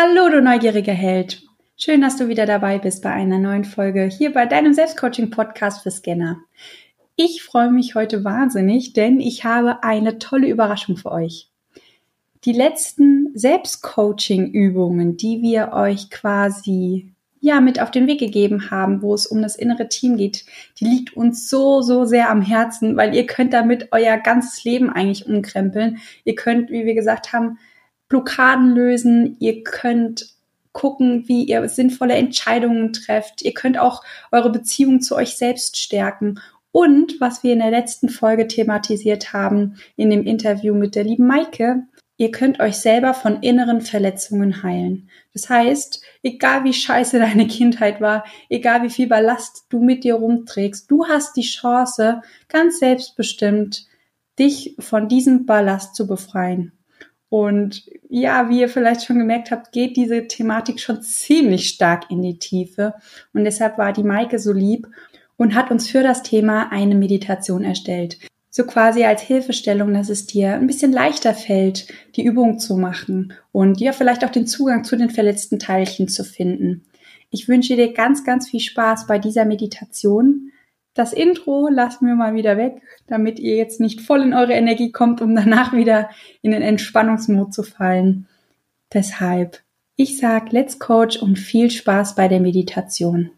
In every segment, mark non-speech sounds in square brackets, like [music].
Hallo, du neugieriger Held. Schön, dass du wieder dabei bist bei einer neuen Folge hier bei deinem Selbstcoaching-Podcast für Scanner. Ich freue mich heute wahnsinnig, denn ich habe eine tolle Überraschung für euch. Die letzten Selbstcoaching-Übungen, die wir euch quasi ja mit auf den Weg gegeben haben, wo es um das innere Team geht, die liegt uns so, so sehr am Herzen, weil ihr könnt damit euer ganzes Leben eigentlich umkrempeln. Ihr könnt, wie wir gesagt haben, Blockaden lösen, ihr könnt gucken, wie ihr sinnvolle Entscheidungen trefft. Ihr könnt auch eure Beziehung zu euch selbst stärken. Und was wir in der letzten Folge thematisiert haben, in dem Interview mit der lieben Maike, ihr könnt euch selber von inneren Verletzungen heilen. Das heißt, egal wie scheiße [laughs] deine Kindheit war, egal wie viel Ballast du mit dir rumträgst, du hast die Chance, ganz selbstbestimmt, dich von diesem Ballast zu befreien. Und ja, wie ihr vielleicht schon gemerkt habt, geht diese Thematik schon ziemlich stark in die Tiefe. Und deshalb war die Maike so lieb und hat uns für das Thema eine Meditation erstellt. So quasi als Hilfestellung, dass es dir ein bisschen leichter fällt, die Übung zu machen und ja, vielleicht auch den Zugang zu den verletzten Teilchen zu finden. Ich wünsche dir ganz, ganz viel Spaß bei dieser Meditation. Das Intro lassen wir mal wieder weg, damit ihr jetzt nicht voll in eure Energie kommt, um danach wieder in den Entspannungsmod zu fallen. Deshalb, ich sag Let's Coach und viel Spaß bei der Meditation.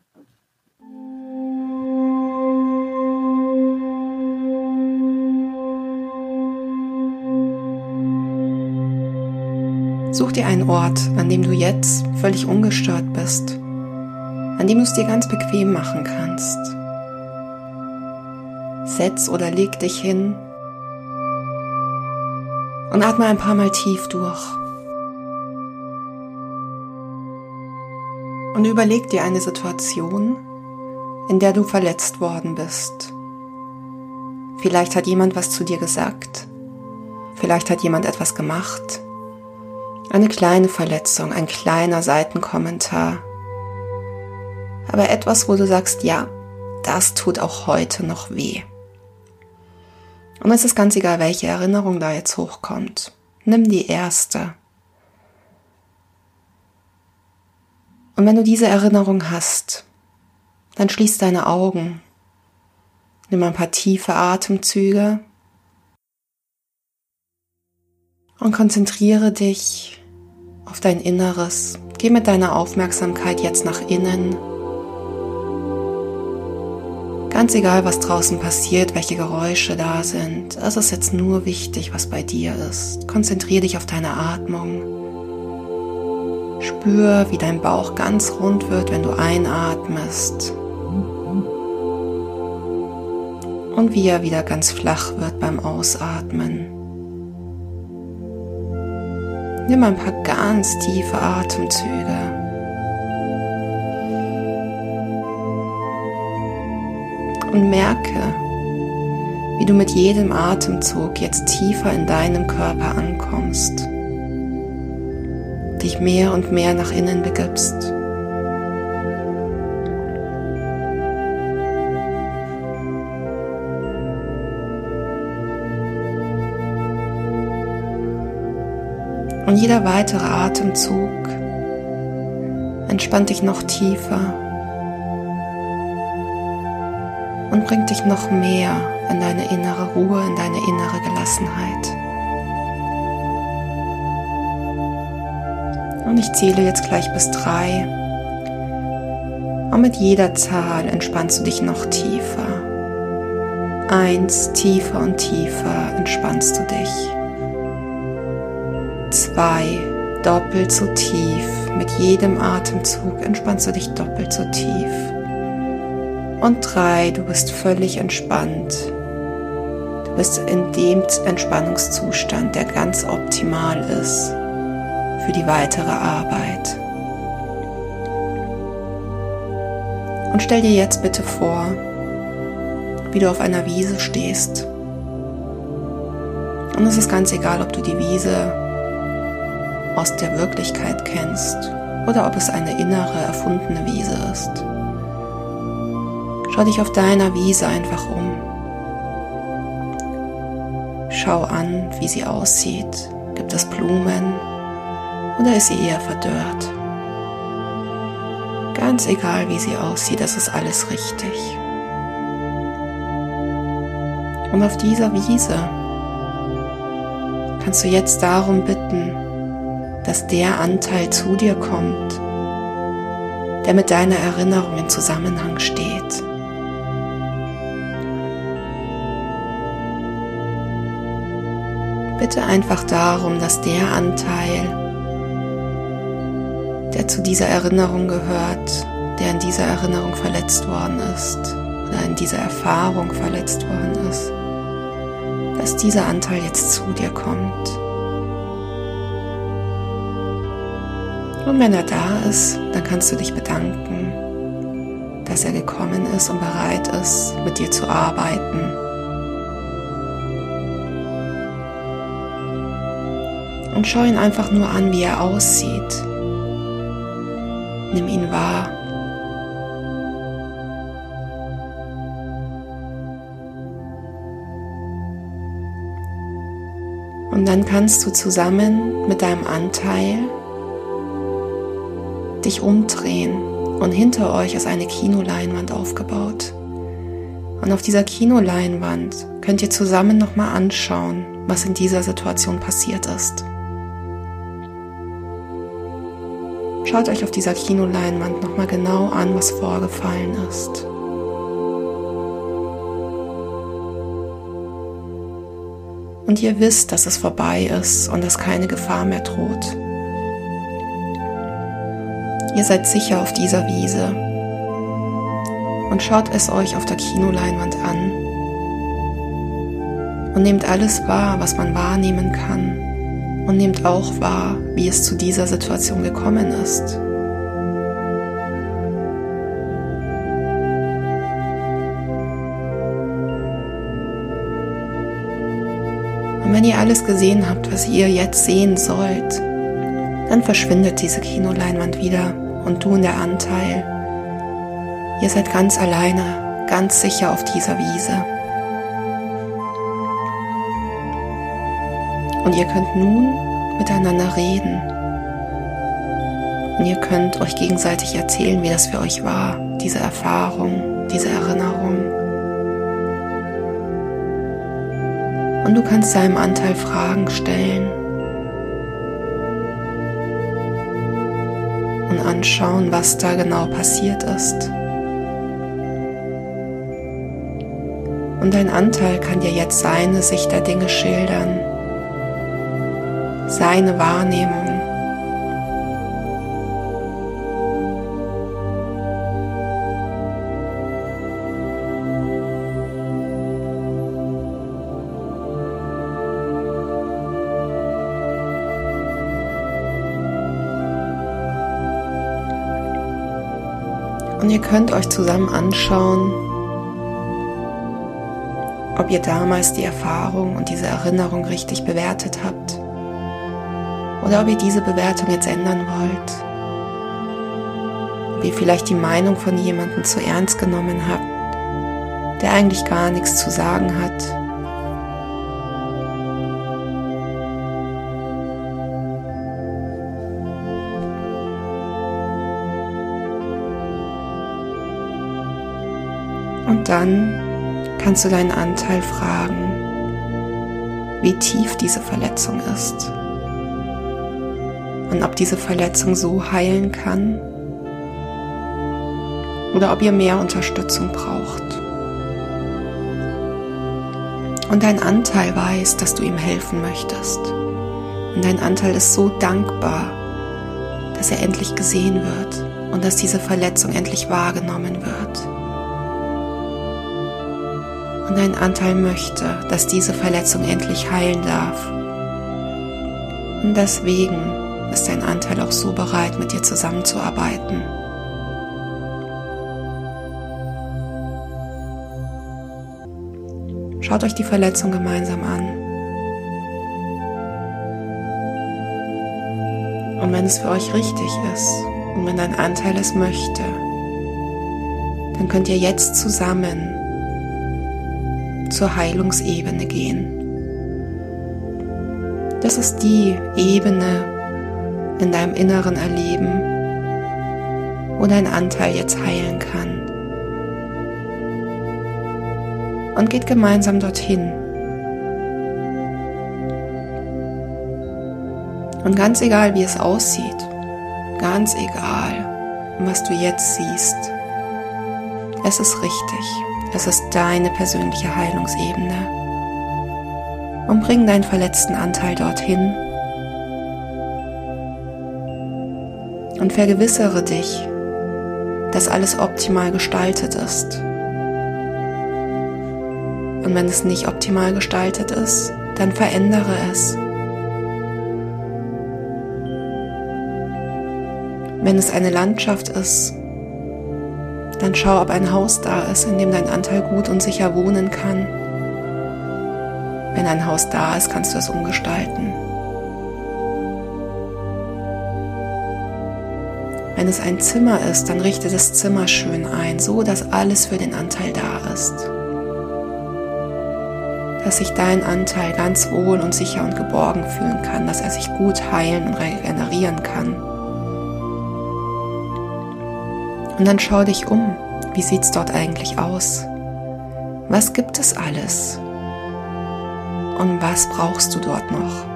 Such dir einen Ort, an dem du jetzt völlig ungestört bist, an dem du es dir ganz bequem machen kannst setz oder leg dich hin und atme ein paar Mal tief durch. Und überleg dir eine Situation, in der du verletzt worden bist. Vielleicht hat jemand was zu dir gesagt. Vielleicht hat jemand etwas gemacht. Eine kleine Verletzung, ein kleiner Seitenkommentar. Aber etwas, wo du sagst, ja, das tut auch heute noch weh. Und es ist ganz egal, welche Erinnerung da jetzt hochkommt. Nimm die erste. Und wenn du diese Erinnerung hast, dann schließ deine Augen. Nimm ein paar tiefe Atemzüge und konzentriere dich auf dein Inneres. Geh mit deiner Aufmerksamkeit jetzt nach innen Ganz egal, was draußen passiert, welche Geräusche da sind, es ist jetzt nur wichtig, was bei dir ist. Konzentriere dich auf deine Atmung. Spür, wie dein Bauch ganz rund wird, wenn du einatmest. Und wie er wieder ganz flach wird beim Ausatmen. Nimm ein paar ganz tiefe Atemzüge. Und merke, wie du mit jedem Atemzug jetzt tiefer in deinem Körper ankommst, dich mehr und mehr nach innen begibst. Und jeder weitere Atemzug entspannt dich noch tiefer und bringt dich noch mehr in deine innere Ruhe, in deine innere Gelassenheit. Und ich zähle jetzt gleich bis drei. Und mit jeder Zahl entspannst du dich noch tiefer. Eins, tiefer und tiefer entspannst du dich. Zwei, doppelt so tief. Mit jedem Atemzug entspannst du dich doppelt so tief. Und drei, du bist völlig entspannt. Du bist in dem Entspannungszustand, der ganz optimal ist für die weitere Arbeit. Und stell dir jetzt bitte vor, wie du auf einer Wiese stehst. Und es ist ganz egal, ob du die Wiese aus der Wirklichkeit kennst oder ob es eine innere, erfundene Wiese ist. Schau dich auf deiner Wiese einfach um. Schau an, wie sie aussieht. Gibt es Blumen Oder ist sie eher verdörrt? Ganz egal, wie sie aussieht, das ist alles richtig. Und auf dieser Wiese kannst du jetzt darum bitten, dass der Anteil zu dir kommt, der mit deiner Erinnerung in Zusammenhang steht. Bitte einfach darum, dass der Anteil, der zu dieser Erinnerung gehört, der in dieser Erinnerung verletzt worden ist oder in dieser Erfahrung verletzt worden ist, dass dieser Anteil jetzt zu dir kommt. Und wenn er da ist, dann kannst du dich bedanken, dass er gekommen ist und bereit ist, mit dir zu arbeiten. Und schau ihn einfach nur an, wie er aussieht. Nimm ihn wahr. Und dann kannst du zusammen mit deinem Anteil dich umdrehen und hinter euch ist eine Kinoleinwand aufgebaut. Und auf dieser Kinoleinwand könnt ihr zusammen nochmal anschauen, was in dieser Situation passiert ist. Schaut euch auf dieser Kinoleinwand nochmal genau an, was vorgefallen ist. Und ihr wisst, dass es vorbei ist und dass keine Gefahr mehr droht. Ihr seid sicher auf dieser Wiese und schaut es euch auf der Kinoleinwand an und nehmt alles wahr, was man wahrnehmen kann und nehmt auch wahr, wie es zu dieser Situation gekommen ist. Und wenn ihr alles gesehen habt, was ihr jetzt sehen sollt, dann verschwindet diese Kinoleinwand wieder und du und der Anteil. Ihr seid ganz alleine, ganz sicher auf dieser Wiese. Und ihr könnt nun miteinander reden. Und ihr könnt euch gegenseitig erzählen, wie das für euch war, diese Erfahrung, diese Erinnerung. Und du kannst deinem Anteil Fragen stellen und anschauen, was da genau passiert ist. Und dein Anteil kann dir jetzt seine Sicht der Dinge schildern, seine Wahrnehmung. Und ihr könnt euch zusammen anschauen, ob ihr damals die Erfahrung und diese Erinnerung richtig bewertet habt oder ob ihr diese Bewertung jetzt ändern wollt. Ob ihr vielleicht die Meinung von jemandem zu ernst genommen habt, der eigentlich gar nichts zu sagen hat Und dann kannst du deinen Anteil fragen, wie tief diese Verletzung ist und ob diese Verletzung so heilen kann oder ob ihr mehr Unterstützung braucht. Und dein Anteil weiß, dass du ihm helfen möchtest. Und dein Anteil ist so dankbar, dass er endlich gesehen wird und dass diese Verletzung endlich wahrgenommen wird. Und dein Anteil möchte, dass diese Verletzung endlich heilen darf. Und deswegen ist dein Anteil auch so bereit, mit dir zusammenzuarbeiten. Schaut euch die Verletzung gemeinsam an. Und wenn es für euch richtig ist und wenn dein Anteil es möchte, dann könnt ihr jetzt zusammen zur Heilungsebene gehen. Das ist die Ebene, in deinem Inneren erleben, wo dein Anteil jetzt heilen kann. Und geht gemeinsam dorthin. Und ganz egal, wie es aussieht, ganz egal, was du jetzt siehst, es ist richtig. Es ist deine persönliche Heilungsebene. Und bring deinen verletzten Anteil dorthin. Und vergewissere dich, dass alles optimal gestaltet ist. Und wenn es nicht optimal gestaltet ist, dann verändere es. Wenn es eine Landschaft ist, dann schau, ob ein Haus da ist, in dem dein Anteil gut und sicher wohnen kann. Wenn ein Haus da ist, kannst du es umgestalten. Wenn es ein Zimmer ist, dann richte das Zimmer schön ein, so dass alles für den Anteil da ist. Dass sich dein Anteil ganz wohl und sicher und geborgen fühlen kann, dass er sich gut heilen und regenerieren kann. Und dann schau dich um. Wie sieht es dort eigentlich aus? Was gibt es alles? Und was brauchst du dort noch?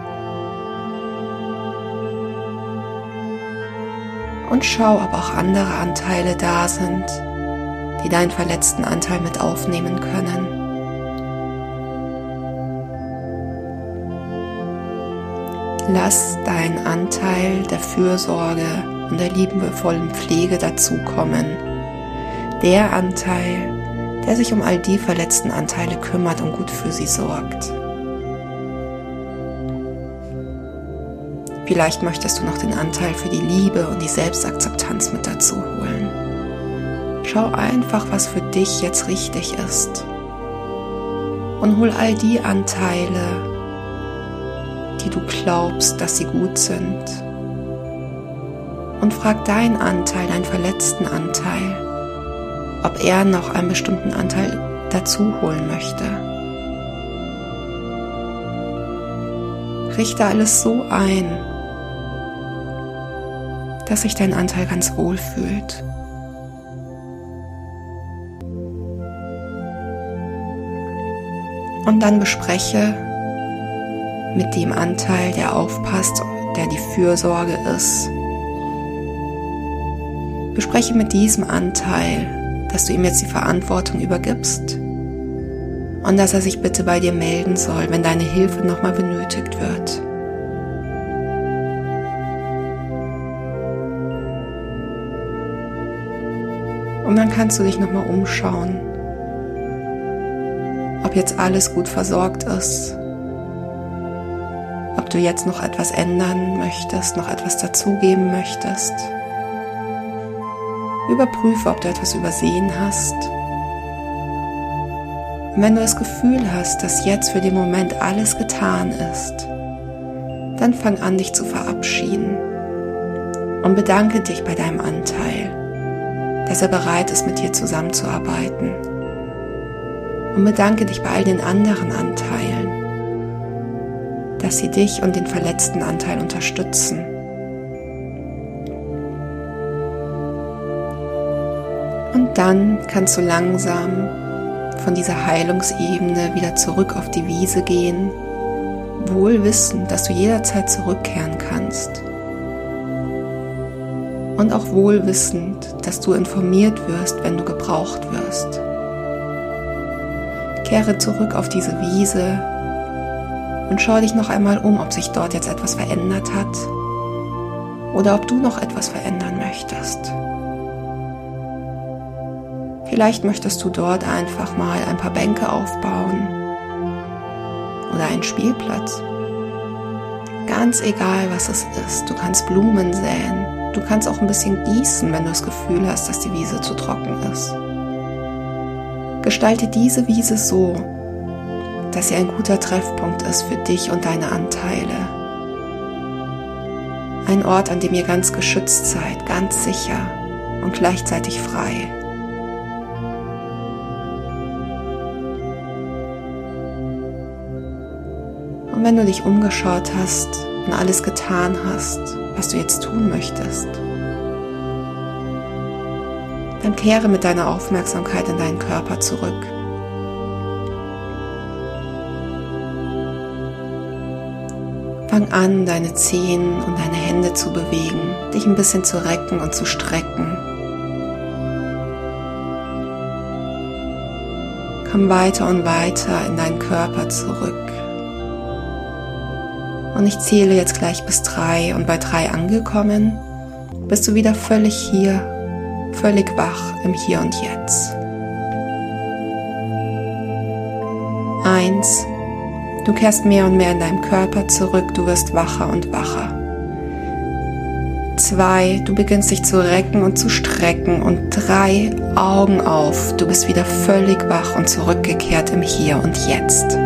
Und schau, ob auch andere Anteile da sind, die deinen verletzten Anteil mit aufnehmen können. Lass deinen Anteil der Fürsorge und der liebevollen Pflege dazukommen. Der Anteil, der sich um all die verletzten Anteile kümmert und gut für sie sorgt. Vielleicht möchtest du noch den Anteil für die Liebe und die Selbstakzeptanz mit dazu holen. Schau einfach, was für dich jetzt richtig ist. Und hol all die Anteile, die du glaubst, dass sie gut sind und frag deinen Anteil, deinen verletzten Anteil, ob er noch einen bestimmten Anteil dazu holen möchte. Richte alles so ein, dass sich dein Anteil ganz wohl fühlt. Und dann bespreche mit dem Anteil, der aufpasst, der die Fürsorge ist, Bespreche mit diesem Anteil, dass du ihm jetzt die Verantwortung übergibst und dass er sich bitte bei dir melden soll, wenn deine Hilfe nochmal benötigt wird. Und dann kannst du dich nochmal umschauen, ob jetzt alles gut versorgt ist, ob du jetzt noch etwas ändern möchtest, noch etwas dazugeben möchtest. Überprüfe, ob du etwas übersehen hast. Und wenn du das Gefühl hast, dass jetzt für den Moment alles getan ist, dann fang an, dich zu verabschieden und bedanke dich bei deinem Anteil, dass er bereit ist, mit dir zusammenzuarbeiten. Und bedanke dich bei all den anderen Anteilen, dass sie dich und den verletzten Anteil unterstützen Und dann kannst du langsam von dieser Heilungsebene wieder zurück auf die Wiese gehen, wohl wissend, dass du jederzeit zurückkehren kannst. Und auch wohl wissend, dass du informiert wirst, wenn du gebraucht wirst. Kehre zurück auf diese Wiese und schau dich noch einmal um, ob sich dort jetzt etwas verändert hat oder ob du noch etwas verändern möchtest. Vielleicht möchtest du dort einfach mal ein paar Bänke aufbauen oder einen Spielplatz. Ganz egal, was es ist. Du kannst Blumen säen. Du kannst auch ein bisschen gießen, wenn du das Gefühl hast, dass die Wiese zu trocken ist. Gestalte diese Wiese so, dass sie ein guter Treffpunkt ist für dich und deine Anteile. Ein Ort, an dem ihr ganz geschützt seid, ganz sicher und gleichzeitig frei. Und wenn du dich umgeschaut hast und alles getan hast, was du jetzt tun möchtest. Dann kehre mit deiner Aufmerksamkeit in deinen Körper zurück. Fang an, deine Zehen und deine Hände zu bewegen, dich ein bisschen zu recken und zu strecken. Komm weiter und weiter in deinen Körper zurück. Und ich zähle jetzt gleich bis drei und bei drei angekommen, bist du wieder völlig hier, völlig wach im Hier und Jetzt. Eins, Du kehrst mehr und mehr in deinem Körper zurück, du wirst wacher und wacher. Zwei, du beginnst dich zu recken und zu strecken. Und drei, Augen auf, du bist wieder völlig wach und zurückgekehrt im Hier und Jetzt.